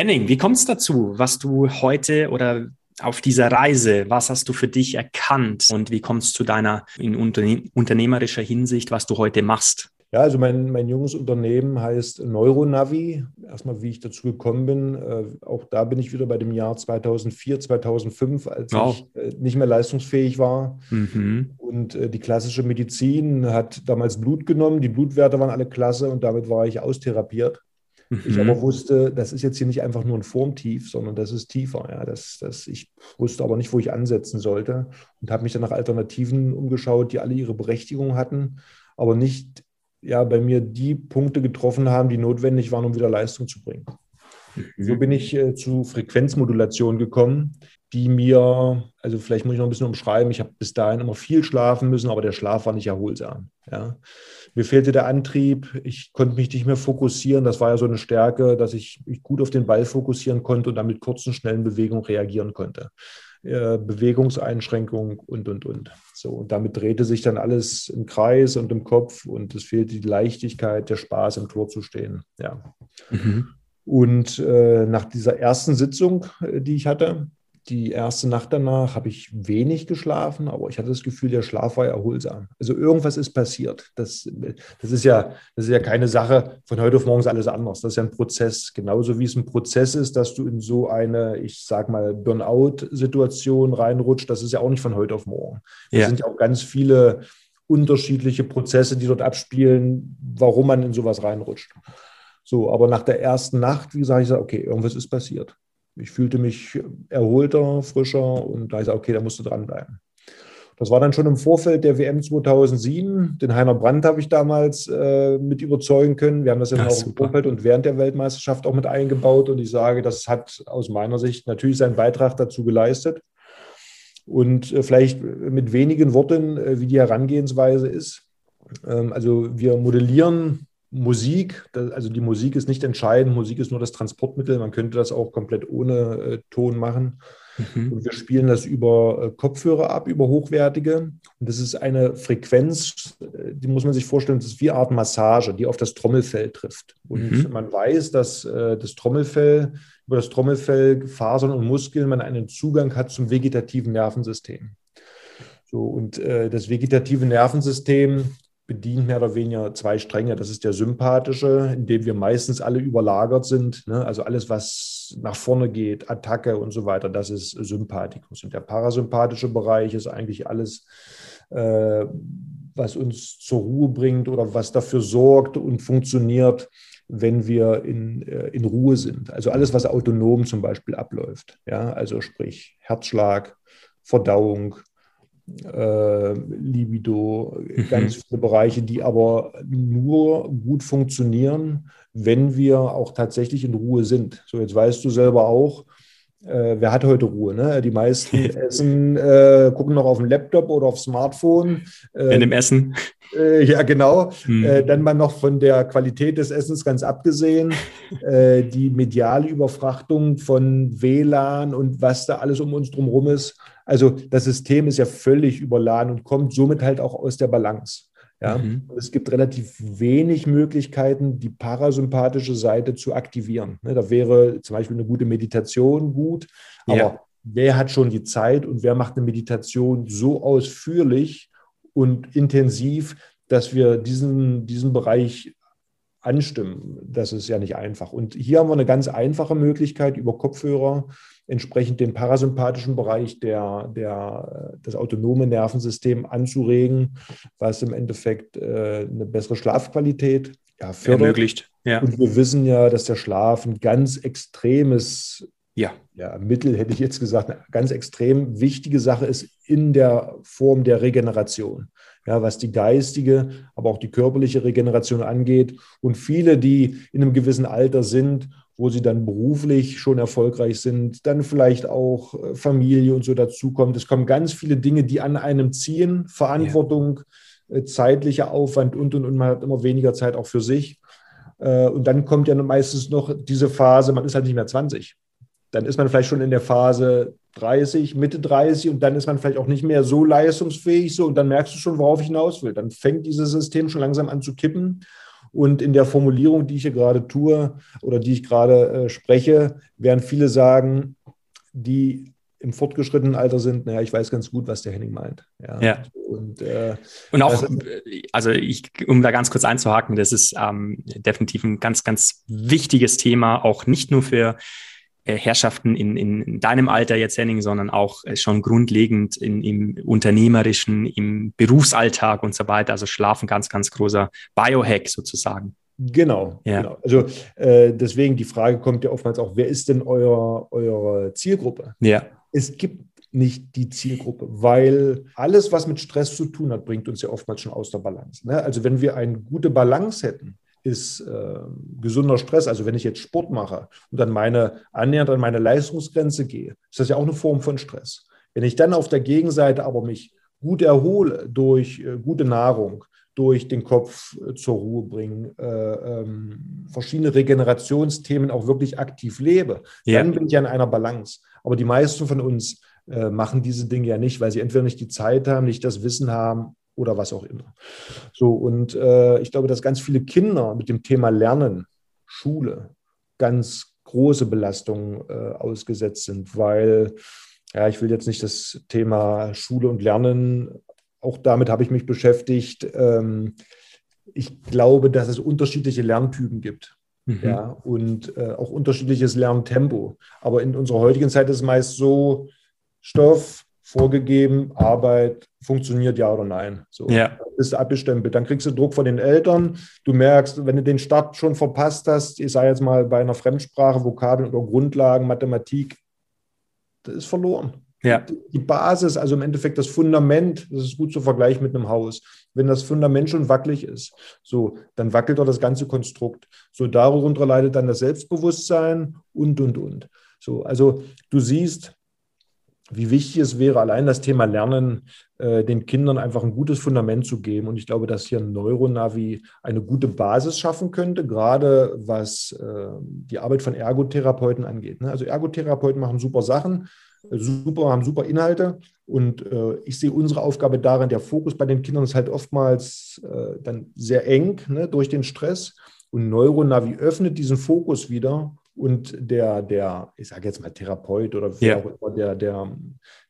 Henning, wie kommt es dazu, was du heute oder auf dieser Reise, was hast du für dich erkannt und wie kommst du zu deiner in unterne unternehmerischer Hinsicht, was du heute machst? Ja, also mein, mein junges Unternehmen heißt Neuronavi. Erstmal, wie ich dazu gekommen bin. Äh, auch da bin ich wieder bei dem Jahr 2004, 2005, als wow. ich äh, nicht mehr leistungsfähig war. Mhm. Und äh, die klassische Medizin hat damals Blut genommen. Die Blutwerte waren alle klasse und damit war ich austherapiert. Mhm. Ich aber wusste, das ist jetzt hier nicht einfach nur ein Formtief, sondern das ist tiefer. Ja. Das, das, ich wusste aber nicht, wo ich ansetzen sollte und habe mich dann nach Alternativen umgeschaut, die alle ihre Berechtigung hatten, aber nicht ja, bei mir die Punkte getroffen haben, die notwendig waren, um wieder Leistung zu bringen. Mhm. So bin ich äh, zu Frequenzmodulation gekommen, die mir, also vielleicht muss ich noch ein bisschen umschreiben, ich habe bis dahin immer viel schlafen müssen, aber der Schlaf war nicht erholsam. Ja. Mir fehlte der Antrieb, ich konnte mich nicht mehr fokussieren. Das war ja so eine Stärke, dass ich mich gut auf den Ball fokussieren konnte und dann mit kurzen, schnellen Bewegungen reagieren konnte. Äh, Bewegungseinschränkung und, und, und. So, und damit drehte sich dann alles im Kreis und im Kopf und es fehlte die Leichtigkeit, der Spaß, im Tor zu stehen. Ja. Mhm. Und äh, nach dieser ersten Sitzung, äh, die ich hatte, die erste Nacht danach habe ich wenig geschlafen, aber ich hatte das Gefühl, der Schlaf war erholsam. Also irgendwas ist passiert. Das, das, ist, ja, das ist ja keine Sache von heute auf morgen ist alles anders. Das ist ja ein Prozess. Genauso wie es ein Prozess ist, dass du in so eine, ich sag mal, Burnout-Situation reinrutscht. Das ist ja auch nicht von heute auf morgen. Es sind ja auch ganz viele unterschiedliche Prozesse, die dort abspielen, warum man in sowas reinrutscht. So, aber nach der ersten Nacht, wie gesagt, ich sage, okay, irgendwas ist passiert. Ich fühlte mich erholter, frischer und da ist okay, da musst du dranbleiben. Das war dann schon im Vorfeld der WM 2007. Den Heiner Brandt habe ich damals äh, mit überzeugen können. Wir haben das ja auch im Vorfeld und während der Weltmeisterschaft auch mit eingebaut. Und ich sage, das hat aus meiner Sicht natürlich seinen Beitrag dazu geleistet. Und äh, vielleicht mit wenigen Worten, äh, wie die Herangehensweise ist. Ähm, also wir modellieren Musik, also die Musik ist nicht entscheidend, Musik ist nur das Transportmittel, man könnte das auch komplett ohne äh, Ton machen. Mhm. Und wir spielen das über äh, Kopfhörer ab, über hochwertige. Und das ist eine Frequenz, äh, die muss man sich vorstellen, das ist wie eine Art Massage, die auf das Trommelfell trifft. Und mhm. man weiß, dass äh, das Trommelfell, über das Trommelfell, Fasern und Muskeln, man einen Zugang hat zum vegetativen Nervensystem. So, und äh, das vegetative Nervensystem bedient mehr oder weniger zwei Stränge. Das ist der sympathische, in dem wir meistens alle überlagert sind. Ne? Also alles, was nach vorne geht, Attacke und so weiter, das ist Sympathikus. Und der parasympathische Bereich ist eigentlich alles, äh, was uns zur Ruhe bringt oder was dafür sorgt und funktioniert, wenn wir in, äh, in Ruhe sind. Also alles, was autonom zum Beispiel abläuft. Ja? Also sprich Herzschlag, Verdauung, äh, Libido, mhm. ganz viele Bereiche, die aber nur gut funktionieren, wenn wir auch tatsächlich in Ruhe sind. So, jetzt weißt du selber auch, äh, wer hat heute Ruhe? Ne? Die meisten essen, äh, gucken noch auf dem Laptop oder auf Smartphone. Äh, in dem Essen. Äh, ja, genau. Hm. dann mal noch von der Qualität des Essens ganz abgesehen. Äh, die mediale Überfrachtung von WLAN und was da alles um uns drumherum ist. Also das System ist ja völlig überladen und kommt somit halt auch aus der Balance. Ja? Mhm. es gibt relativ wenig Möglichkeiten, die parasympathische Seite zu aktivieren. Ne, da wäre zum Beispiel eine gute Meditation gut, aber ja. wer hat schon die Zeit und wer macht eine Meditation so ausführlich und intensiv, dass wir diesen, diesen Bereich anstimmen. Das ist ja nicht einfach. Und hier haben wir eine ganz einfache Möglichkeit über Kopfhörer entsprechend den parasympathischen Bereich der, der, das autonome Nervensystem anzuregen, was im Endeffekt äh, eine bessere Schlafqualität ja, fördert. Ermöglicht. Ja. Und wir wissen ja, dass der Schlaf ein ganz extremes ja. Ja, Mittel hätte ich jetzt gesagt, eine ganz extrem wichtige Sache ist in der Form der Regeneration ja, was die geistige, aber auch die körperliche Regeneration angeht. Und viele, die in einem gewissen Alter sind, wo sie dann beruflich schon erfolgreich sind, dann vielleicht auch äh, Familie und so dazukommt. Es kommen ganz viele Dinge, die an einem ziehen, Verantwortung, ja. Äh, zeitlicher Aufwand und, und, und man hat immer weniger Zeit auch für sich. Äh, und dann kommt ja meistens noch diese Phase, man ist halt nicht mehr 20 dann ist man vielleicht schon in der Phase 30, Mitte 30 und dann ist man vielleicht auch nicht mehr so leistungsfähig so und dann merkst du schon, worauf ich hinaus will. Dann fängt dieses System schon langsam an zu kippen Und in der Formulierung, die ich hier gerade tue oder die ich gerade äh, spreche, werden viele sagen, die im fortgeschrittenen Alter sind, naja, ich weiß ganz gut, was der Henning meint. Ja. ja. Und, äh, und auch, also ich, um da ganz kurz einzuhaken, das ist ähm, definitiv ein ganz, ganz wichtiges Thema, auch nicht nur für äh, Herrschaften in, in, deinem Alter jetzt, Henning, sondern auch äh, schon grundlegend in, im unternehmerischen, im Berufsalltag und so weiter. Also Schlafen ganz, ganz großer Biohack sozusagen. Genau, ja. genau. Also äh, deswegen die Frage kommt ja oftmals auch, wer ist denn euer, eure Zielgruppe? Ja. Es gibt nicht die Zielgruppe, weil alles, was mit Stress zu tun hat, bringt uns ja oftmals schon aus der Balance. Ne? Also wenn wir eine gute Balance hätten, ist äh, gesunder Stress. Also wenn ich jetzt Sport mache und dann meine annähernd an meine Leistungsgrenze gehe, ist das ja auch eine Form von Stress. Wenn ich dann auf der Gegenseite aber mich gut erhole durch äh, gute Nahrung, durch den Kopf äh, zur Ruhe bringen, äh, ähm, verschiedene Regenerationsthemen auch wirklich aktiv lebe, ja. dann bin ich ja in einer Balance. Aber die meisten von uns äh, machen diese Dinge ja nicht, weil sie entweder nicht die Zeit haben, nicht das Wissen haben oder was auch immer. So, und äh, ich glaube, dass ganz viele Kinder mit dem Thema Lernen, Schule, ganz große Belastungen äh, ausgesetzt sind, weil, ja, ich will jetzt nicht das Thema Schule und Lernen, auch damit habe ich mich beschäftigt. Ähm, ich glaube, dass es unterschiedliche Lerntypen gibt. Mhm. Ja, und äh, auch unterschiedliches Lerntempo. Aber in unserer heutigen Zeit ist es meist so, Stoff, vorgegeben, Arbeit funktioniert ja oder nein. So, ja. bist du abgestempelt. Dann kriegst du Druck von den Eltern. Du merkst, wenn du den Start schon verpasst hast, ich sage jetzt mal bei einer Fremdsprache, Vokabeln oder Grundlagen, Mathematik, das ist verloren. Ja. Die Basis, also im Endeffekt das Fundament, das ist gut zu vergleichen mit einem Haus. Wenn das Fundament schon wackelig ist, so, dann wackelt auch das ganze Konstrukt. So, darunter leidet dann das Selbstbewusstsein und, und, und. So, also du siehst, wie wichtig es wäre, allein das Thema Lernen äh, den Kindern einfach ein gutes Fundament zu geben. Und ich glaube, dass hier ein Neuronavi eine gute Basis schaffen könnte, gerade was äh, die Arbeit von Ergotherapeuten angeht. Ne? Also Ergotherapeuten machen super Sachen, äh, super, haben super Inhalte. Und ich sehe unsere Aufgabe darin, der Fokus bei den Kindern ist halt oftmals dann sehr eng ne, durch den Stress. Und Neuronavi öffnet diesen Fokus wieder und der, der, ich sage jetzt mal Therapeut oder wer auch immer, der, der,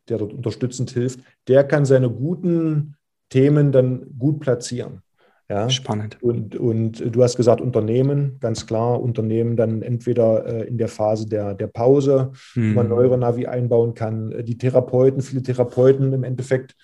der dort unterstützend hilft, der kann seine guten Themen dann gut platzieren. Ja? Spannend. Und, und du hast gesagt, Unternehmen, ganz klar, Unternehmen dann entweder äh, in der Phase der, der Pause, hm. wo man neuere Navi einbauen kann. Die Therapeuten, viele Therapeuten im Endeffekt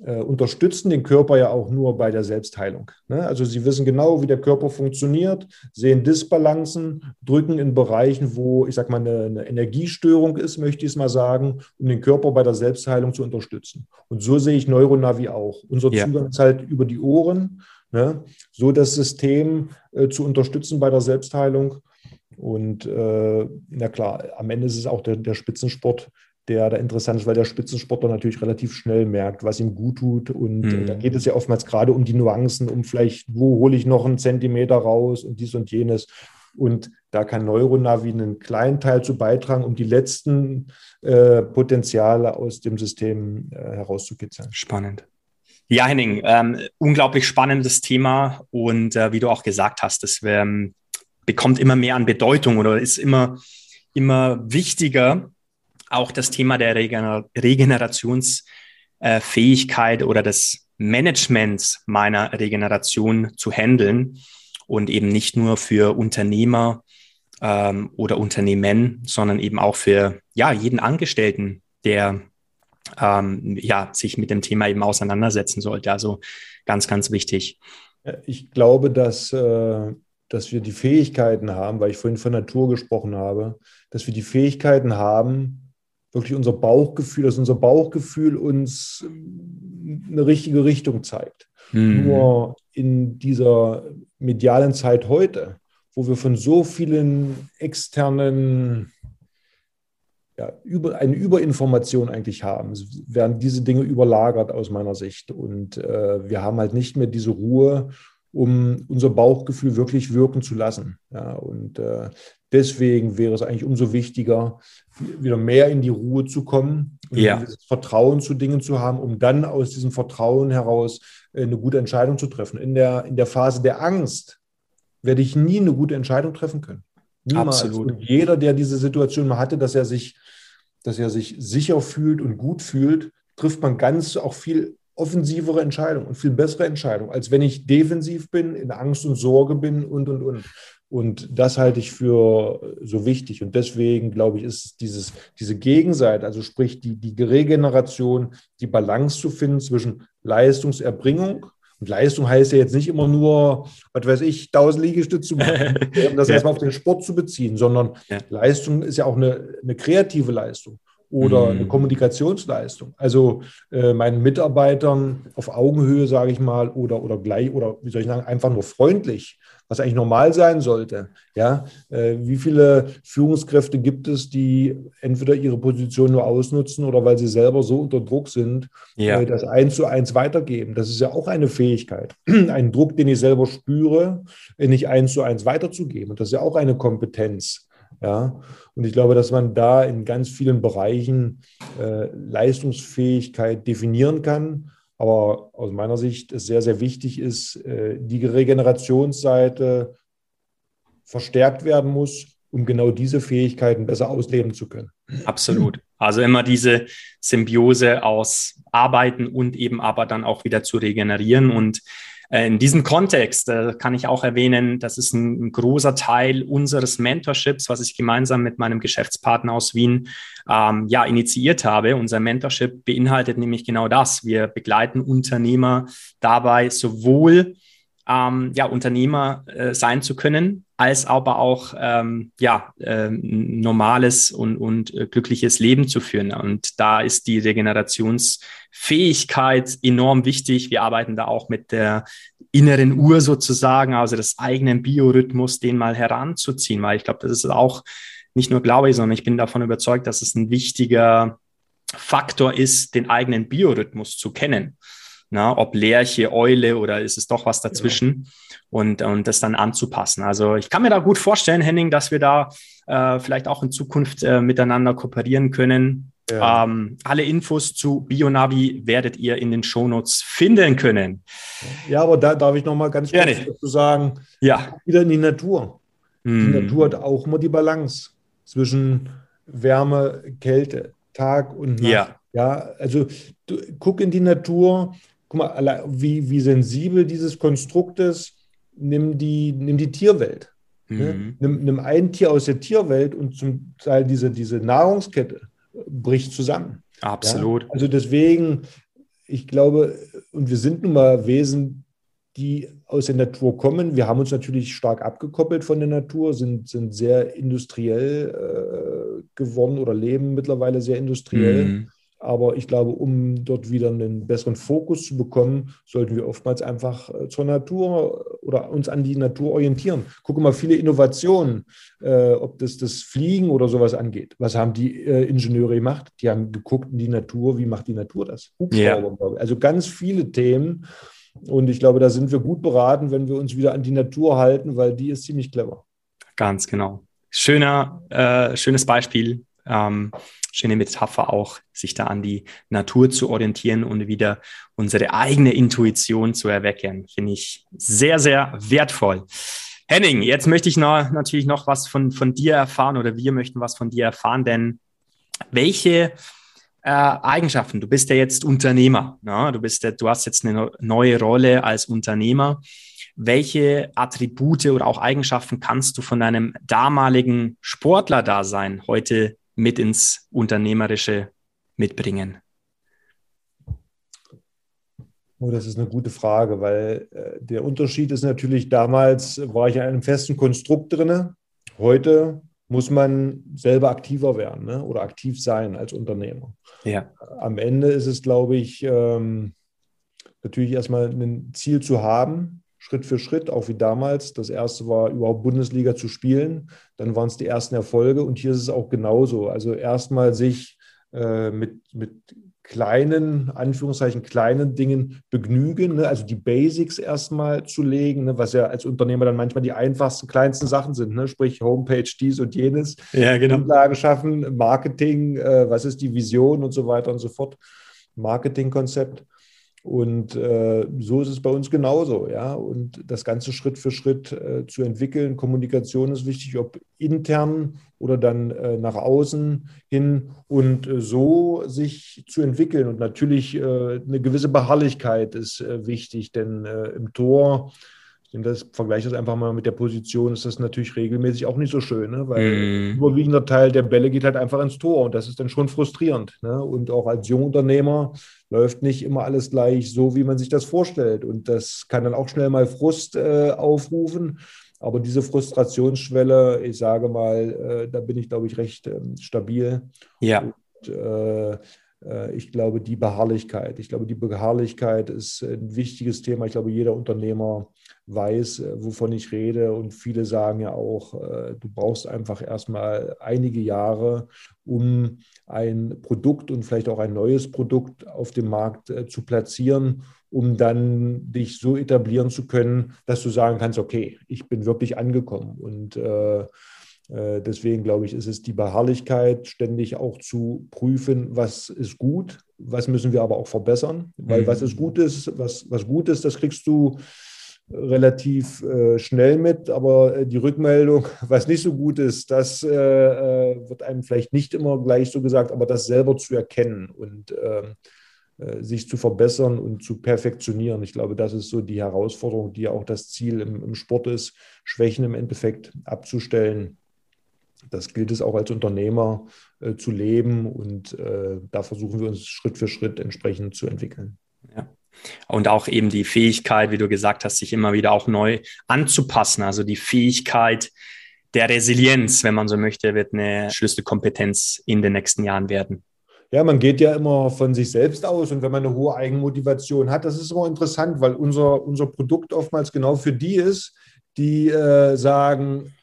unterstützen den Körper ja auch nur bei der Selbstheilung. Ne? Also sie wissen genau, wie der Körper funktioniert, sehen Disbalancen, drücken in Bereichen, wo ich sage mal eine, eine, Energiestörung ist, möchte ich es mal sagen, um den Körper bei der Selbstheilung zu unterstützen. Und so sehe ich Neuronavi auch. Unser ja. Zugang ist halt über die Ohren, ne? so das System äh, zu unterstützen bei der Selbstheilung. Und äh, na klar, am Ende ist es auch der, der Spitzensport, der da interessant ist, weil der Spitzensportler natürlich relativ schnell merkt, was ihm gut tut. Und mhm. da geht es ja oftmals gerade um die Nuancen, um vielleicht, wo hole ich noch einen Zentimeter raus und dies und jenes. Und da kann Neuronavi einen kleinen Teil zu beitragen, um die letzten äh, Potenziale aus dem System äh, herauszukitzeln. Spannend. Ja, Henning, ähm, unglaublich spannendes Thema. Und äh, wie du auch gesagt hast, es ähm, bekommt immer mehr an Bedeutung oder ist immer, immer wichtiger, auch das Thema der Regener Regenerationsfähigkeit oder des Managements meiner Regeneration zu handeln und eben nicht nur für Unternehmer ähm, oder Unternehmen, sondern eben auch für ja, jeden Angestellten, der ähm, ja, sich mit dem Thema eben auseinandersetzen sollte. Also ganz, ganz wichtig. Ich glaube, dass, äh, dass wir die Fähigkeiten haben, weil ich vorhin von Natur gesprochen habe, dass wir die Fähigkeiten haben, wirklich unser Bauchgefühl, dass unser Bauchgefühl uns eine richtige Richtung zeigt. Mhm. Nur in dieser medialen Zeit heute, wo wir von so vielen externen, ja, über, eine Überinformation eigentlich haben, werden diese Dinge überlagert aus meiner Sicht. Und äh, wir haben halt nicht mehr diese Ruhe, um unser Bauchgefühl wirklich wirken zu lassen. Ja, und äh, deswegen wäre es eigentlich umso wichtiger, wieder mehr in die Ruhe zu kommen und ja. Vertrauen zu Dingen zu haben, um dann aus diesem Vertrauen heraus äh, eine gute Entscheidung zu treffen. In der, in der Phase der Angst werde ich nie eine gute Entscheidung treffen können. Niemals. Absolut. Und jeder, der diese Situation mal hatte, dass er sich, dass er sich sicher fühlt und gut fühlt, trifft man ganz auch viel offensivere Entscheidungen und viel bessere Entscheidungen, als wenn ich defensiv bin, in Angst und Sorge bin und, und, und. Und das halte ich für so wichtig. Und deswegen, glaube ich, ist dieses, diese Gegenseite, also sprich die, die Regeneration, die Balance zu finden zwischen Leistungserbringung und Leistung heißt ja jetzt nicht immer nur, was weiß ich, 1000 Liegestütze zu machen, um das ja. erstmal auf den Sport zu beziehen, sondern ja. Leistung ist ja auch eine, eine kreative Leistung oder mhm. eine Kommunikationsleistung. Also äh, meinen Mitarbeitern auf Augenhöhe, sage ich mal, oder, oder gleich, oder wie soll ich sagen, einfach nur freundlich was eigentlich normal sein sollte. Ja, äh, wie viele Führungskräfte gibt es, die entweder ihre Position nur ausnutzen oder weil sie selber so unter Druck sind, ja. äh, das eins zu eins weitergeben? Das ist ja auch eine Fähigkeit, einen Druck, den ich selber spüre, nicht eins zu eins weiterzugeben. Und das ist ja auch eine Kompetenz. Ja, und ich glaube, dass man da in ganz vielen Bereichen äh, Leistungsfähigkeit definieren kann aber aus meiner Sicht es sehr, sehr wichtig ist, äh, die Regenerationsseite verstärkt werden muss, um genau diese Fähigkeiten besser ausleben zu können. Absolut. Also immer diese Symbiose aus Arbeiten und eben aber dann auch wieder zu regenerieren. Und in diesem Kontext äh, kann ich auch erwähnen, das ist ein, großer Teil unseres Mentorships, was ich gemeinsam mit meinem Geschäftspartner aus Wien ähm, ja initiiert habe. Unser Mentorship beinhaltet nämlich genau das. Wir begleiten Unternehmer dabei, sowohl ähm, ja, Unternehmer äh, sein zu können, als aber auch ähm, ja, äh, normales und, und äh, glückliches Leben zu führen. Und da ist die Regenerationsfähigkeit enorm wichtig. Wir arbeiten da auch mit der inneren Uhr sozusagen, also des eigenen Biorhythmus, den mal heranzuziehen, weil ich glaube, das ist auch nicht nur glaube ich, sondern ich bin davon überzeugt, dass es ein wichtiger Faktor ist, den eigenen Biorhythmus zu kennen na, ob Lerche, Eule oder ist es doch was dazwischen ja. und, und das dann anzupassen. Also ich kann mir da gut vorstellen, Henning, dass wir da äh, vielleicht auch in Zukunft äh, miteinander kooperieren können. Ja. Ähm, alle Infos zu Bionavi werdet ihr in den Shownotes finden können. Ja, aber da darf ich noch mal ganz kurz dazu sagen, ja. wieder in die Natur. Hm. Die Natur hat auch immer die Balance zwischen Wärme, Kälte, Tag und Nacht. Ja. Ja, also du, guck in die Natur, guck mal, wie, wie sensibel dieses Konstrukt ist, nimm die, nimm die Tierwelt. Ne? Mhm. Ne? Nimm, nimm ein Tier aus der Tierwelt und zum Teil diese, diese Nahrungskette bricht zusammen. Absolut. Ja? Also deswegen, ich glaube, und wir sind nun mal Wesen, die aus der Natur kommen. Wir haben uns natürlich stark abgekoppelt von der Natur, sind, sind sehr industriell äh, geworden oder leben mittlerweile sehr industriell. Mhm. Aber ich glaube, um dort wieder einen besseren Fokus zu bekommen, sollten wir oftmals einfach äh, zur Natur oder uns an die Natur orientieren. Gucke mal, viele Innovationen, äh, ob das das Fliegen oder sowas angeht. Was haben die äh, Ingenieure gemacht? Die haben geguckt in die Natur, wie macht die Natur das? Ja. Also ganz viele Themen. Und ich glaube, da sind wir gut beraten, wenn wir uns wieder an die Natur halten, weil die ist ziemlich clever. Ganz genau. Schöner, äh, schönes Beispiel. Ähm, schöne Metapher auch, sich da an die Natur zu orientieren und wieder unsere eigene Intuition zu erwecken. Finde ich sehr, sehr wertvoll. Henning, jetzt möchte ich noch, natürlich noch was von, von dir erfahren oder wir möchten was von dir erfahren, denn welche äh, Eigenschaften, du bist ja jetzt Unternehmer, ne? du, bist ja, du hast jetzt eine neue Rolle als Unternehmer. Welche Attribute oder auch Eigenschaften kannst du von deinem damaligen Sportler-Dasein heute mit ins Unternehmerische mitbringen? Oh, das ist eine gute Frage, weil äh, der Unterschied ist natürlich, damals war ich in einem festen Konstrukt drin. Heute muss man selber aktiver werden ne? oder aktiv sein als Unternehmer. Ja. Am Ende ist es, glaube ich, ähm, natürlich erstmal ein Ziel zu haben, Schritt für Schritt, auch wie damals. Das erste war überhaupt Bundesliga zu spielen. Dann waren es die ersten Erfolge und hier ist es auch genauso. Also erstmal sich äh, mit, mit kleinen, Anführungszeichen, kleinen Dingen begnügen, ne? also die Basics erstmal zu legen, ne? was ja als Unternehmer dann manchmal die einfachsten, kleinsten Sachen sind, ne? sprich Homepage, dies und jenes, ja, genau. Grundlagen schaffen, Marketing, äh, was ist die Vision und so weiter und so fort, Marketingkonzept. Und äh, so ist es bei uns genauso, ja. Und das Ganze Schritt für Schritt äh, zu entwickeln. Kommunikation ist wichtig, ob intern oder dann äh, nach außen hin und äh, so sich zu entwickeln. Und natürlich äh, eine gewisse Beharrlichkeit ist äh, wichtig, denn im Tor und das vergleiche das einfach mal mit der Position, ist das natürlich regelmäßig auch nicht so schön, ne? weil ein überwiegender Teil der Bälle geht halt einfach ins Tor und das ist dann schon frustrierend. Ne? Und auch als Jungunternehmer läuft nicht immer alles gleich so, wie man sich das vorstellt. Und das kann dann auch schnell mal Frust äh, aufrufen. Aber diese Frustrationsschwelle, ich sage mal, äh, da bin ich, glaube ich, recht äh, stabil. Ja. Und, äh, ich glaube, die Beharrlichkeit. Ich glaube, die Beharrlichkeit ist ein wichtiges Thema. Ich glaube, jeder Unternehmer weiß, äh, wovon ich rede. Und viele sagen ja auch, äh, du brauchst einfach erstmal einige Jahre, um ein Produkt und vielleicht auch ein neues Produkt auf dem Markt zu platzieren, um dann dich so etablieren zu können, dass du sagen kannst, okay, ich bin wirklich angekommen. Und äh, äh, deswegen glaube ich, ist es die Beharrlichkeit, ständig auch zu prüfen, was ist gut, was müssen wir aber auch verbessern. Weil mhm. was ist gut ist, was, was gut ist, das kriegst du relativ äh, schnell mit, aber äh, die Rückmeldung, was nicht so gut ist, das äh, äh wird einem vielleicht nicht immer gleich so gesagt, aber das selber zu erkennen und ähm, äh, sich zu verbessern und zu perfektionieren. Ich glaube, das ist so die Herausforderung, die ja auch das Ziel im, im Sport ist, Schwächen im Endeffekt abzustellen das gilt es auch als Unternehmer äh, zu leben und äh, da versuchen wir uns Schritt für Schritt entsprechend zu entwickeln. Ja. Und auch eben die Fähigkeit, wie du gesagt hast, sich immer wieder auch neu anzupassen. Also die Fähigkeit der Resilienz, wenn man so möchte, wird eine Schlüsselkompetenz in den nächsten Jahren werden. Ja, man geht ja immer von sich selbst aus und wenn man eine hohe Eigenmotivation hat, das ist immer interessant, weil unser, unser Produkt oftmals genau für die ist, die äh, sagen,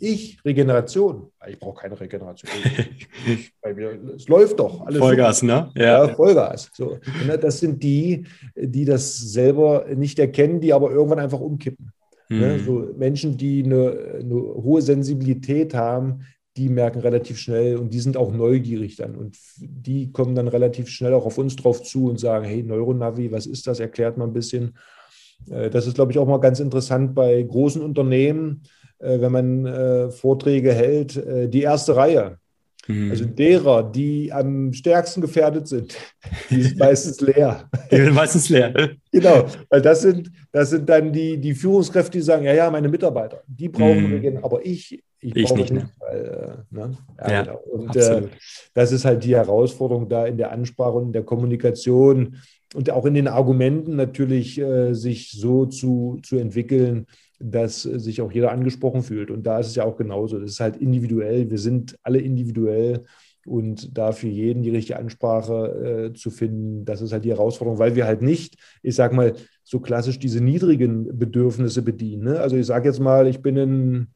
ich, Regeneration. Ich brauche keine Regeneration. Bei mir, es läuft doch. Alles Vollgas, super. ne? Ja. ja, Vollgas. So. Das sind die, die das selber nicht erkennen, die aber irgendwann einfach umkippen. Mhm. Ne? So Menschen, die eine, eine hohe Sensibilität haben, die merken relativ schnell und die sind auch neugierig dann. Und die kommen dann relativ schnell auch auf uns drauf zu und sagen, hey, Neuronavi, was ist das? Erklärt mal ein bisschen. Äh, das ist, glaube ich, auch mal ganz interessant bei großen Unternehmen wenn man äh, Vorträge hält, äh, die erste Reihe. Mhm. Also derer, die am stärksten gefährdet sind, die ist meistens leer. Die sind meistens leer. genau, weil das sind, das sind dann die, die Führungskräfte, die sagen, ja, ja, meine Mitarbeiter, die brauchen mhm. Regen, aber ich, ich, ich brauche nicht. nicht ne? weil, ne? Ja, ja, genau. Und äh, das ist halt die Herausforderung da in der Ansprache und in der Kommunikation und auch in den Argumenten natürlich äh, sich so zu, zu entwickeln, dass sich auch jeder angesprochen fühlt. Und da ist es ja auch genauso. Das ist halt individuell. Wir sind alle individuell. Und da für jeden die richtige Ansprache äh, zu finden, das ist halt die Herausforderung, weil wir halt nicht, ich sage mal, so klassisch diese niedrigen Bedürfnisse bedienen. Ne? Also ich sage jetzt mal, ich bin ein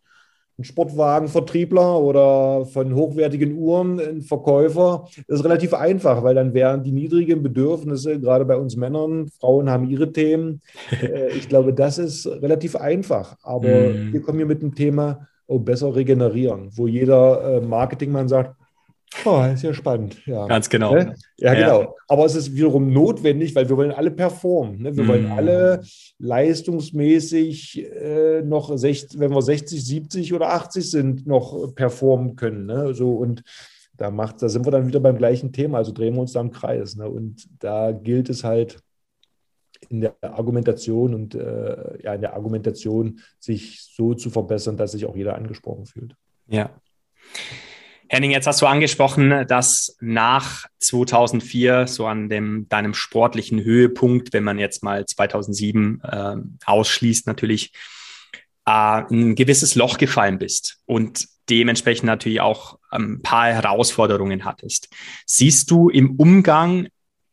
ein Sportwagenvertriebler oder von hochwertigen Uhren ein Verkäufer. Das ist relativ einfach, weil dann wären die niedrigen Bedürfnisse, gerade bei uns Männern, Frauen haben ihre Themen. Äh, ich glaube, das ist relativ einfach. Aber mm. wir kommen hier mit dem Thema, oh, besser regenerieren, wo jeder äh, Marketingmann sagt, Oh, ist ja spannend. Ja. Ganz genau. Ne? Ja, ja, genau. Aber es ist wiederum notwendig, weil wir wollen alle performen. Ne? Wir mm. wollen alle leistungsmäßig äh, noch, 60, wenn wir 60, 70 oder 80 sind, noch performen können. Ne? So, und da, macht, da sind wir dann wieder beim gleichen Thema, also drehen wir uns da im Kreis. Ne? Und da gilt es halt in der Argumentation und äh, ja, in der Argumentation sich so zu verbessern, dass sich auch jeder angesprochen fühlt. Ja. Henning, jetzt hast du angesprochen, dass nach 2004, so an dem, deinem sportlichen Höhepunkt, wenn man jetzt mal 2007 äh, ausschließt, natürlich, äh, ein gewisses Loch gefallen bist und dementsprechend natürlich auch ein paar Herausforderungen hattest. Siehst du im Umgang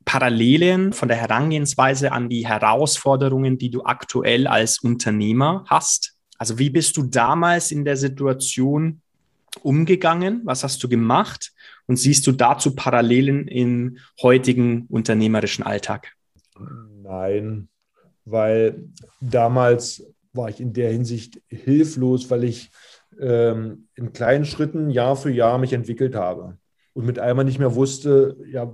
Parallelen von der Herangehensweise an die Herausforderungen, die du aktuell als Unternehmer hast? Also wie bist du damals in der Situation umgegangen? Was hast du gemacht? Und siehst du dazu Parallelen im heutigen unternehmerischen Alltag? Nein, weil damals war ich in der Hinsicht hilflos, weil ich ähm, in kleinen Schritten Jahr für Jahr mich entwickelt habe und mit einmal nicht mehr wusste, ja,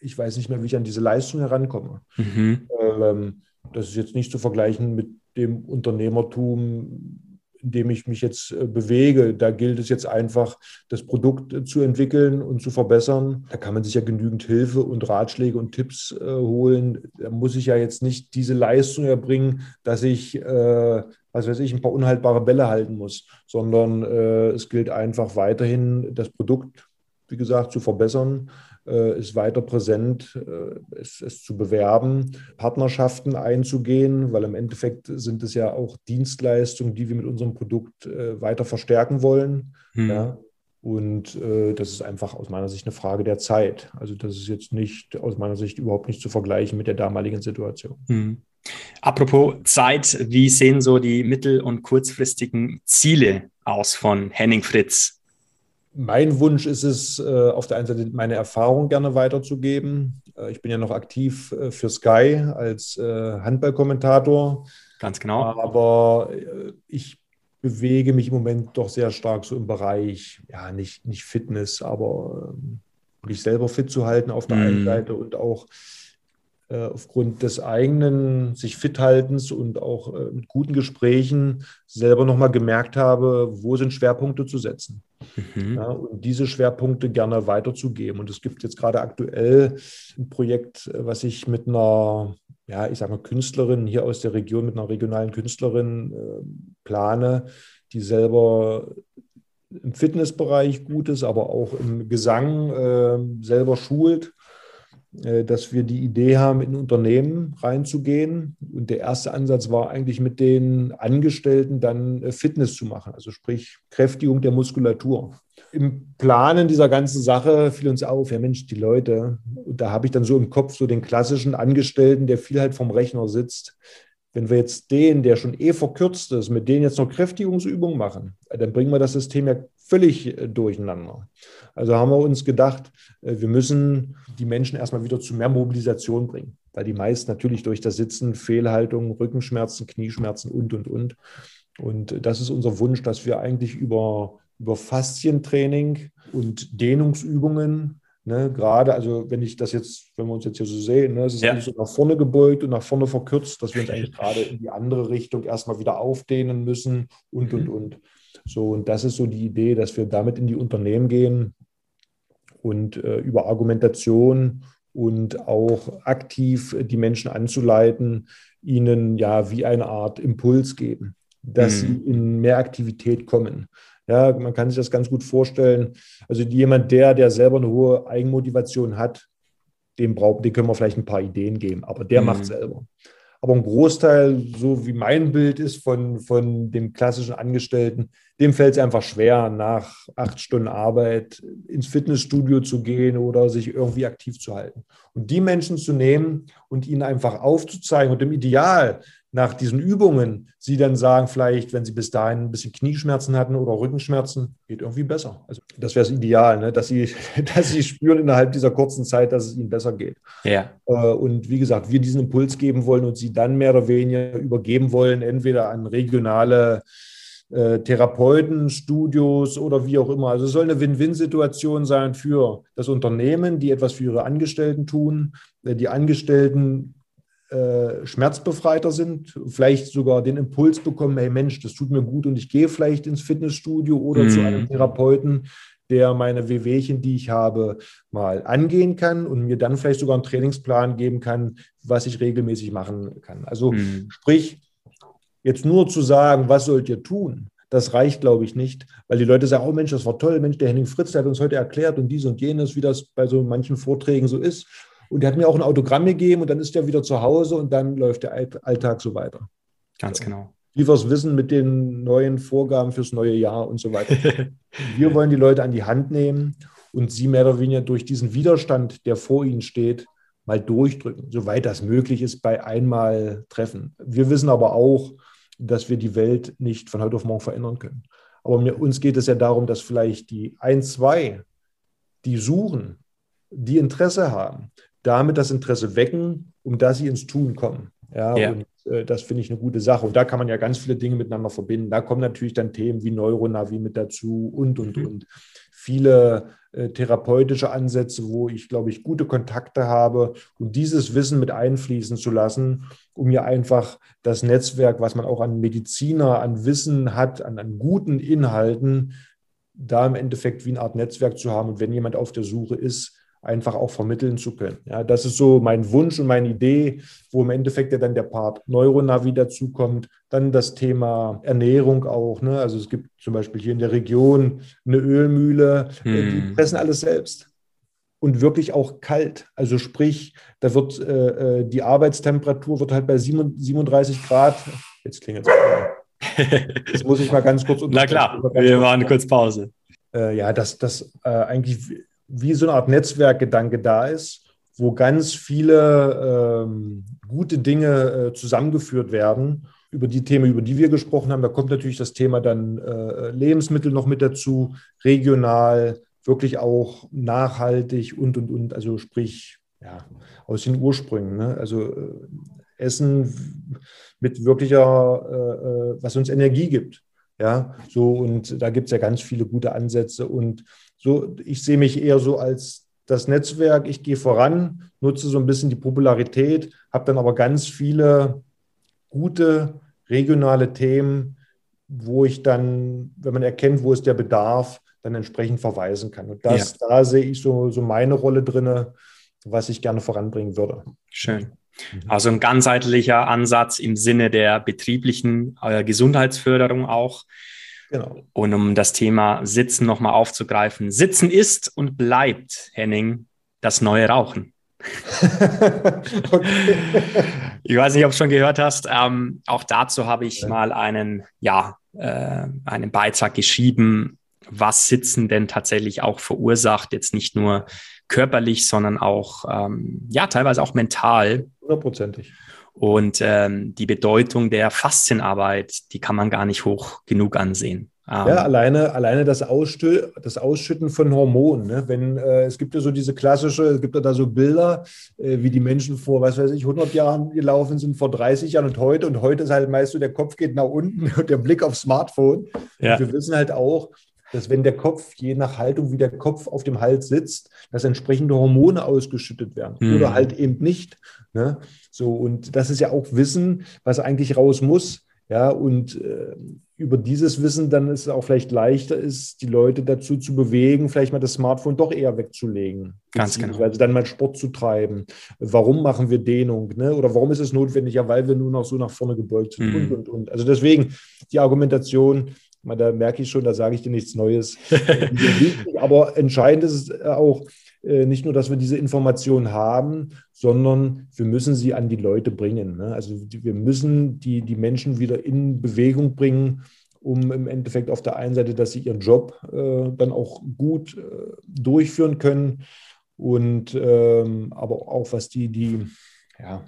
ich weiß nicht mehr, wie ich an diese Leistung herankomme. Mhm. Ähm, das ist jetzt nicht zu vergleichen mit dem Unternehmertum, in dem ich mich jetzt äh, bewege. Da gilt es jetzt einfach, das Produkt äh, zu entwickeln und zu verbessern. Da kann man sich ja genügend Hilfe und Ratschläge und Tipps äh, holen. Da muss ich ja jetzt nicht diese Leistung erbringen, dass ich, äh, was weiß ich, ein paar unhaltbare Bälle halten muss, sondern äh, es gilt einfach weiterhin, das Produkt, wie gesagt, zu verbessern äh, ist weiter präsent, äh, es, es, zu bewerben, Partnerschaften einzugehen, weil im Endeffekt sind es ja auch Dienstleistungen, die wir mit unserem Produkt äh, weiter verstärken wollen. Hm. Ja. Und äh, das ist einfach aus meiner Sicht eine Frage der Zeit. Also das ist jetzt nicht aus meiner Sicht überhaupt nicht zu vergleichen mit der damaligen Situation. Hm. Apropos Zeit, wie sehen so die mittel- und kurzfristigen Ziele aus von Henning Fritz? Mein Wunsch ist es, äh, auf der einen Seite meine Erfahrung gerne weiterzugeben. Äh, ich bin ja noch aktiv äh, für Sky als Handballkommentator. Ganz genau. Aber ich bewege mich im Moment doch sehr stark so im Bereich, ja, nicht, nicht Fitness, aber mich selber fit zu halten auf der einen Seite und auch aufgrund des eigenen sich fit haltens und auch mit guten Gesprächen selber nochmal gemerkt habe, wo sind Schwerpunkte zu setzen. Mhm. Ja, und diese Schwerpunkte gerne weiterzugeben. Und es gibt jetzt gerade aktuell ein Projekt, was ich mit einer, ja, ich sage mal, Künstlerin hier aus der Region, mit einer regionalen Künstlerin äh, plane, die selber im Fitnessbereich gut ist, aber auch im Gesang äh, selber schult dass wir die Idee haben, in Unternehmen reinzugehen. Und der erste Ansatz war eigentlich mit den Angestellten dann äh, Fitness zu machen, also sprich Kräftigung der Muskulatur. Im Planen dieser ganzen Sache fiel uns auf, ja Mensch, die Leute, da habe ich dann so im Kopf so den klassischen Angestellten, der viel halt vom Rechner sitzt. Wenn wir jetzt den, der schon eh verkürzt ist, mit denen jetzt noch Kräftigungsübungen machen, dann bringen wir das System ja völlig äh, durcheinander. Also haben wir uns gedacht, äh, wir müssen die Menschen erstmal wieder zu mehr Mobilisation bringen, weil die meisten natürlich durch das Sitzen Fehlhaltung, Rückenschmerzen, Knieschmerzen und, und, und. Und das ist unser Wunsch, dass wir eigentlich über, über Faszientraining und Dehnungsübungen Ne, gerade, also wenn ich das jetzt, wenn wir uns jetzt hier so sehen, ne, es ist ja. eigentlich so nach vorne gebeugt und nach vorne verkürzt, dass wir uns eigentlich gerade in die andere Richtung erstmal wieder aufdehnen müssen und, und, mhm. und. So, und das ist so die Idee, dass wir damit in die Unternehmen gehen und äh, über Argumentation und auch aktiv die Menschen anzuleiten, ihnen ja wie eine Art Impuls geben, dass mhm. sie in mehr Aktivität kommen. Ja, man kann sich das ganz gut vorstellen. Also jemand, der, der selber eine hohe Eigenmotivation hat, dem, braucht, dem können wir vielleicht ein paar Ideen geben, aber der mhm. macht selber. Aber ein Großteil, so wie mein Bild ist von, von dem klassischen Angestellten, dem fällt es einfach schwer, nach acht Stunden Arbeit ins Fitnessstudio zu gehen oder sich irgendwie aktiv zu halten. Und die Menschen zu nehmen und ihnen einfach aufzuzeigen und im Ideal nach diesen Übungen sie dann sagen, vielleicht, wenn sie bis dahin ein bisschen Knieschmerzen hatten oder Rückenschmerzen, geht irgendwie besser. Also das wäre das Ideal, ne? dass, sie, dass sie spüren innerhalb dieser kurzen Zeit, dass es ihnen besser geht. Ja. Äh, und wie gesagt, wir diesen Impuls geben wollen und sie dann mehr oder weniger übergeben wollen, entweder an regionale äh, Therapeuten, Studios oder wie auch immer. Also es soll eine Win-Win-Situation sein für das Unternehmen, die etwas für ihre Angestellten tun. Äh, die Angestellten äh, schmerzbefreiter sind, vielleicht sogar den Impuls bekommen, hey Mensch, das tut mir gut und ich gehe vielleicht ins Fitnessstudio oder mhm. zu einem Therapeuten, der meine Wehwehchen, die ich habe, mal angehen kann und mir dann vielleicht sogar einen Trainingsplan geben kann, was ich regelmäßig machen kann. Also mhm. sprich, jetzt nur zu sagen, was sollt ihr tun, das reicht, glaube ich, nicht, weil die Leute sagen, oh Mensch, das war toll, Mensch, der Henning Fritz, der hat uns heute erklärt und dies und jenes, wie das bei so manchen Vorträgen so ist. Und er hat mir auch ein Autogramm gegeben und dann ist er wieder zu Hause und dann läuft der Alltag so weiter. Ganz so. genau. Wie wir es wissen mit den neuen Vorgaben fürs neue Jahr und so weiter. wir wollen die Leute an die Hand nehmen und sie mehr oder weniger durch diesen Widerstand, der vor ihnen steht, mal durchdrücken, soweit das möglich ist bei einmal Treffen. Wir wissen aber auch, dass wir die Welt nicht von heute auf morgen verändern können. Aber mir, uns geht es ja darum, dass vielleicht die ein, zwei, die suchen, die Interesse haben, damit das Interesse wecken, um dass sie ins Tun kommen. Ja, ja. und äh, das finde ich eine gute Sache. Und da kann man ja ganz viele Dinge miteinander verbinden. Da kommen natürlich dann Themen wie Neuronavi mit dazu und, und, mhm. und. viele äh, therapeutische Ansätze, wo ich, glaube ich, gute Kontakte habe und dieses Wissen mit einfließen zu lassen, um mir einfach das Netzwerk, was man auch an Mediziner, an Wissen hat, an, an guten Inhalten, da im Endeffekt wie eine Art Netzwerk zu haben. Und wenn jemand auf der Suche ist, einfach auch vermitteln zu können. Ja, das ist so mein Wunsch und meine Idee, wo im Endeffekt ja dann der Part Neuronavi dazukommt, dann das Thema Ernährung auch. Ne? Also es gibt zum Beispiel hier in der Region eine Ölmühle, hm. die pressen alles selbst. Und wirklich auch kalt. Also sprich, da wird äh, äh die Arbeitstemperatur wird halt bei 37 Grad. Jetzt klingelt es. Jetzt muss ich mal ganz kurz Na klar, wir machen kurz Pause. Äh, ja, dass das äh, eigentlich wie so eine Art Netzwerkgedanke da ist, wo ganz viele ähm, gute Dinge äh, zusammengeführt werden über die Themen, über die wir gesprochen haben. Da kommt natürlich das Thema dann äh, Lebensmittel noch mit dazu, regional, wirklich auch nachhaltig und, und, und, also sprich, ja, aus den Ursprüngen. Ne? Also äh, Essen mit wirklicher, äh, äh, was uns Energie gibt. Ja, so und da gibt es ja ganz viele gute Ansätze und so, ich sehe mich eher so als das Netzwerk, ich gehe voran, nutze so ein bisschen die Popularität, habe dann aber ganz viele gute regionale Themen, wo ich dann, wenn man erkennt, wo ist der Bedarf, dann entsprechend verweisen kann. Und das, ja. da sehe ich so, so meine Rolle drin, was ich gerne voranbringen würde. Schön. Also ein ganzheitlicher Ansatz im Sinne der betrieblichen äh, Gesundheitsförderung auch. Genau. Und um das Thema Sitzen nochmal aufzugreifen. Sitzen ist und bleibt, Henning, das neue Rauchen. okay. Ich weiß nicht, ob du schon gehört hast. Ähm, auch dazu habe ich ja. mal einen, ja, äh, einen Beitrag geschrieben, was Sitzen denn tatsächlich auch verursacht. Jetzt nicht nur körperlich, sondern auch, ähm, ja, teilweise auch mental. Hundertprozentig. Und ähm, die Bedeutung der Faszienarbeit, die kann man gar nicht hoch genug ansehen. Um, ja, alleine, alleine das, Ausstö das Ausschütten von Hormonen. Ne? Wenn, äh, es gibt ja so diese klassische, es gibt ja da so Bilder, äh, wie die Menschen vor, was weiß ich, 100 Jahren gelaufen sind, vor 30 Jahren und heute. Und heute ist halt meist so, der Kopf geht nach unten und der Blick aufs Smartphone. Ja. Und wir wissen halt auch, dass wenn der Kopf, je nach Haltung, wie der Kopf auf dem Hals sitzt, dass entsprechende Hormone ausgeschüttet werden mhm. oder halt eben nicht. Ne? So, und das ist ja auch Wissen, was eigentlich raus muss. Ja, und äh, über dieses Wissen dann ist es auch vielleicht leichter ist, die Leute dazu zu bewegen, vielleicht mal das Smartphone doch eher wegzulegen. Ganz genau. Also dann mal Sport zu treiben. Warum machen wir Dehnung? Ne? Oder warum ist es notwendig? Ja, weil wir nur noch so nach vorne gebeugt sind mm. und, und, und. Also deswegen die Argumentation, da merke ich schon, da sage ich dir nichts Neues. Aber entscheidend ist es auch, äh, nicht nur, dass wir diese Informationen haben, sondern wir müssen sie an die Leute bringen. Ne? Also wir müssen die, die Menschen wieder in Bewegung bringen, um im Endeffekt auf der einen Seite, dass sie ihren Job äh, dann auch gut äh, durchführen können und ähm, aber auch was die, die ja,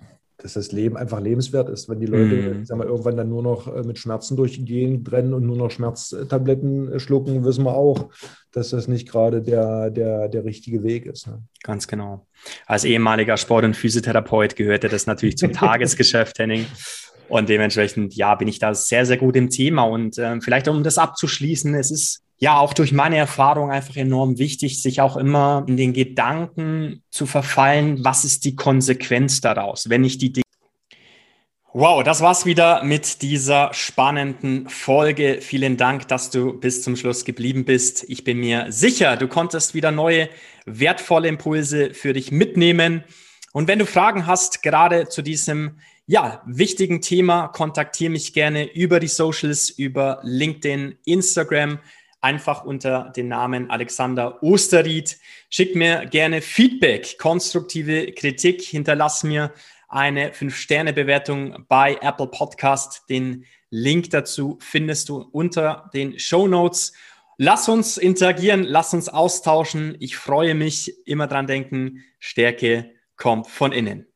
dass das Leben einfach lebenswert ist, wenn die Leute mm. sag mal, irgendwann dann nur noch äh, mit Schmerzen durch die Gegend rennen und nur noch Schmerztabletten äh, schlucken, wissen wir auch, dass das nicht gerade der, der, der richtige Weg ist. Ne? Ganz genau. Als ehemaliger Sport- und Physiotherapeut gehörte das natürlich zum Tagesgeschäft, Henning. Und dementsprechend, ja, bin ich da sehr, sehr gut im Thema. Und äh, vielleicht um das abzuschließen, es ist ja auch durch meine Erfahrung einfach enorm wichtig, sich auch immer in den Gedanken zu verfallen, was ist die Konsequenz daraus, wenn ich die Dinge Wow, das war's wieder mit dieser spannenden Folge. Vielen Dank, dass du bis zum Schluss geblieben bist. Ich bin mir sicher, du konntest wieder neue, wertvolle Impulse für dich mitnehmen. Und wenn du Fragen hast, gerade zu diesem ja, wichtigen Thema, kontaktiere mich gerne über die Socials, über LinkedIn, Instagram einfach unter dem Namen Alexander Osterried. Schick mir gerne Feedback, konstruktive Kritik, hinterlass mir eine 5-Sterne-Bewertung bei Apple Podcast. Den Link dazu findest du unter den Show Notes. Lass uns interagieren, lass uns austauschen. Ich freue mich, immer dran denken, Stärke kommt von innen.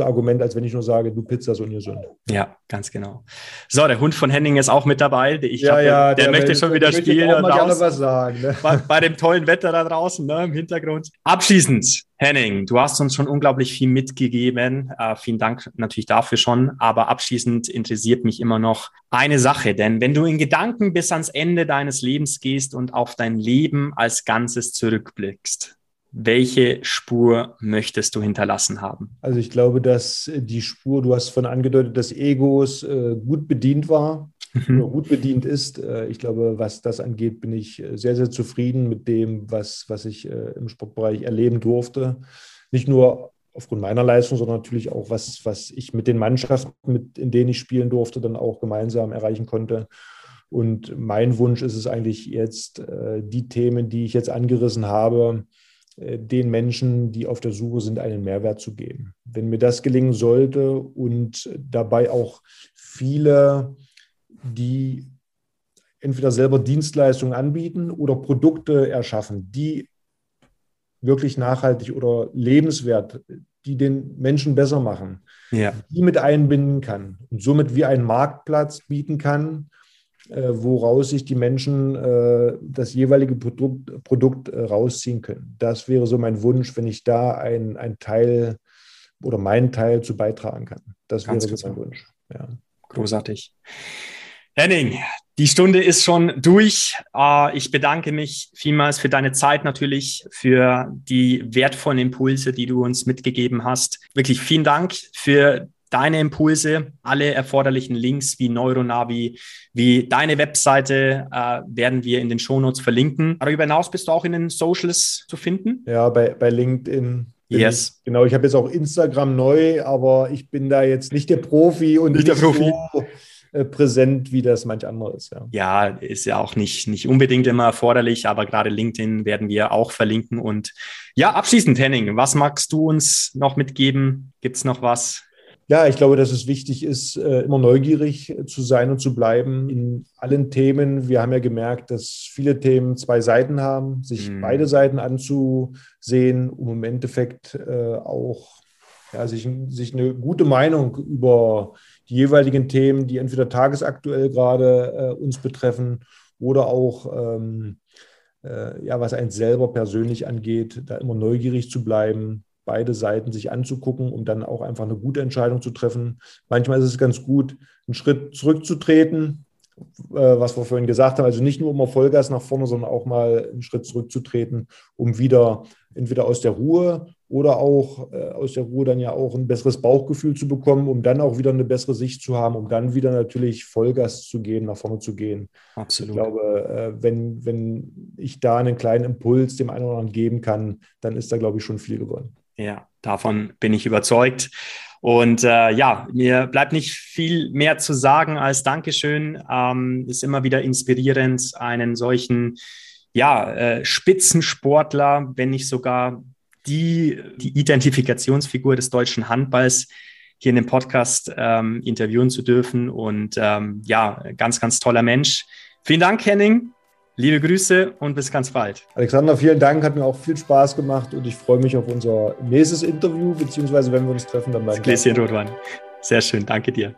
Argument, als wenn ich nur sage, du Pizza ist ungesund. Ja, ganz genau. So, der Hund von Henning ist auch mit dabei. Ich ja, glaub, ja, der, der möchte schon wieder spielen. Auch mal gerne was sagen, ne? bei, bei, dem tollen Wetter da draußen ne, im Hintergrund. Abschließend, Henning, du hast uns schon unglaublich viel mitgegeben. Äh, vielen Dank natürlich dafür schon. Aber abschließend interessiert mich immer noch eine Sache. Denn wenn du in Gedanken bis ans Ende deines Lebens gehst und auf dein Leben als Ganzes zurückblickst, welche Spur möchtest du hinterlassen haben? Also ich glaube, dass die Spur, du hast von angedeutet, des Egos äh, gut bedient war mhm. oder gut bedient ist. Äh, ich glaube, was das angeht, bin ich äh, sehr, sehr zufrieden mit dem, was, was ich äh, im Sportbereich erleben durfte. Nicht nur aufgrund meiner Leistung, sondern natürlich auch, was, was ich mit den Mannschaften, mit, in denen ich spielen durfte, dann auch gemeinsam erreichen konnte. Und mein Wunsch ist es eigentlich jetzt, äh, die Themen, die ich jetzt angerissen habe, äh, den Menschen, die auf der Suche sind, einen Mehrwert zu geben. Wenn mir das gelingen sollte und dabei auch viele, die entweder selber Dienstleistungen anbieten oder Produkte erschaffen, die wirklich nachhaltig oder lebenswert, die den Menschen besser machen, ja. die mit einbinden kann und somit wie einen Marktplatz bieten kann, äh, woraus sich die Menschen äh, das jeweilige Produkt, Produkt äh, rausziehen können. Das wäre so mein Wunsch, wenn ich da ein, ein Teil oder meinen Teil zu beitragen kann. Das Ganz wäre so mein Wunsch. Ja. Großartig. Henning, die Stunde ist schon durch. Ich bedanke mich vielmals für deine Zeit natürlich, für die wertvollen Impulse, die du uns mitgegeben hast. Wirklich vielen Dank für deine Impulse, alle erforderlichen Links wie Neuronavi, wie deine Webseite äh, werden wir in den Shownotes verlinken. Darüber hinaus bist du auch in den Socials zu finden? Ja, bei, bei LinkedIn. Yes. Ich, genau, ich habe jetzt auch Instagram neu, aber ich bin da jetzt nicht der Profi und nicht, nicht der Profi. So äh, präsent, wie das manch andere ist. Ja. ja, ist ja auch nicht, nicht unbedingt immer erforderlich, aber gerade LinkedIn werden wir auch verlinken. Und ja, abschließend, Henning, was magst du uns noch mitgeben? Gibt es noch was? Ja, ich glaube, dass es wichtig ist, äh, immer neugierig zu sein und zu bleiben in allen Themen. Wir haben ja gemerkt, dass viele Themen zwei Seiten haben, sich mhm. beide Seiten anzusehen, um im Endeffekt äh, auch ja, sich, sich eine gute Meinung über die jeweiligen Themen, die entweder tagesaktuell gerade äh, uns betreffen oder auch ähm, äh, ja, was einen selber persönlich angeht, da immer neugierig zu bleiben, beide Seiten sich anzugucken, um dann auch einfach eine gute Entscheidung zu treffen. Manchmal ist es ganz gut, einen Schritt zurückzutreten, äh, was wir vorhin gesagt haben, also nicht nur immer Vollgas nach vorne, sondern auch mal einen Schritt zurückzutreten, um wieder entweder aus der Ruhe oder auch äh, aus der Ruhe dann ja auch ein besseres Bauchgefühl zu bekommen, um dann auch wieder eine bessere Sicht zu haben, um dann wieder natürlich Vollgas zu geben, nach vorne zu gehen. Absolut. Ich glaube, äh, wenn, wenn ich da einen kleinen Impuls dem einen oder anderen geben kann, dann ist da, glaube ich, schon viel gewonnen. Ja, davon bin ich überzeugt. Und äh, ja, mir bleibt nicht viel mehr zu sagen als Dankeschön. Ähm, ist immer wieder inspirierend, einen solchen ja, äh, Spitzensportler, wenn nicht sogar die, die Identifikationsfigur des deutschen Handballs hier in dem Podcast ähm, interviewen zu dürfen. Und ähm, ja, ganz, ganz toller Mensch. Vielen Dank, Henning. Liebe Grüße und bis ganz bald. Alexander, vielen Dank, hat mir auch viel Spaß gemacht und ich freue mich auf unser nächstes Interview, beziehungsweise wenn wir uns treffen, dann beim Gläschen Rotwein. Sehr schön, danke dir.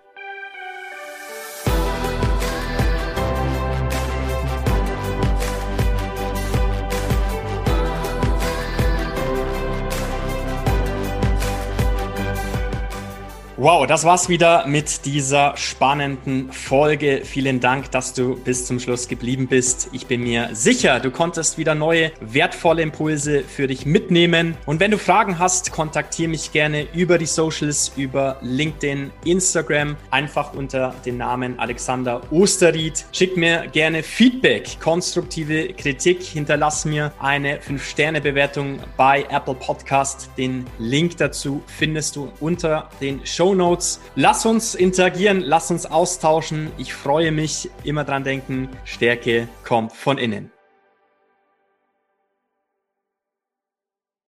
Wow, das war's wieder mit dieser spannenden Folge. Vielen Dank, dass du bis zum Schluss geblieben bist. Ich bin mir sicher, du konntest wieder neue, wertvolle Impulse für dich mitnehmen. Und wenn du Fragen hast, kontaktiere mich gerne über die Socials, über LinkedIn, Instagram, einfach unter dem Namen Alexander Osterried. Schick mir gerne Feedback, konstruktive Kritik, hinterlass mir eine 5-Sterne-Bewertung bei Apple Podcast. Den Link dazu findest du unter den Show. Lass uns interagieren, lass uns austauschen. Ich freue mich. Immer dran denken, Stärke kommt von innen.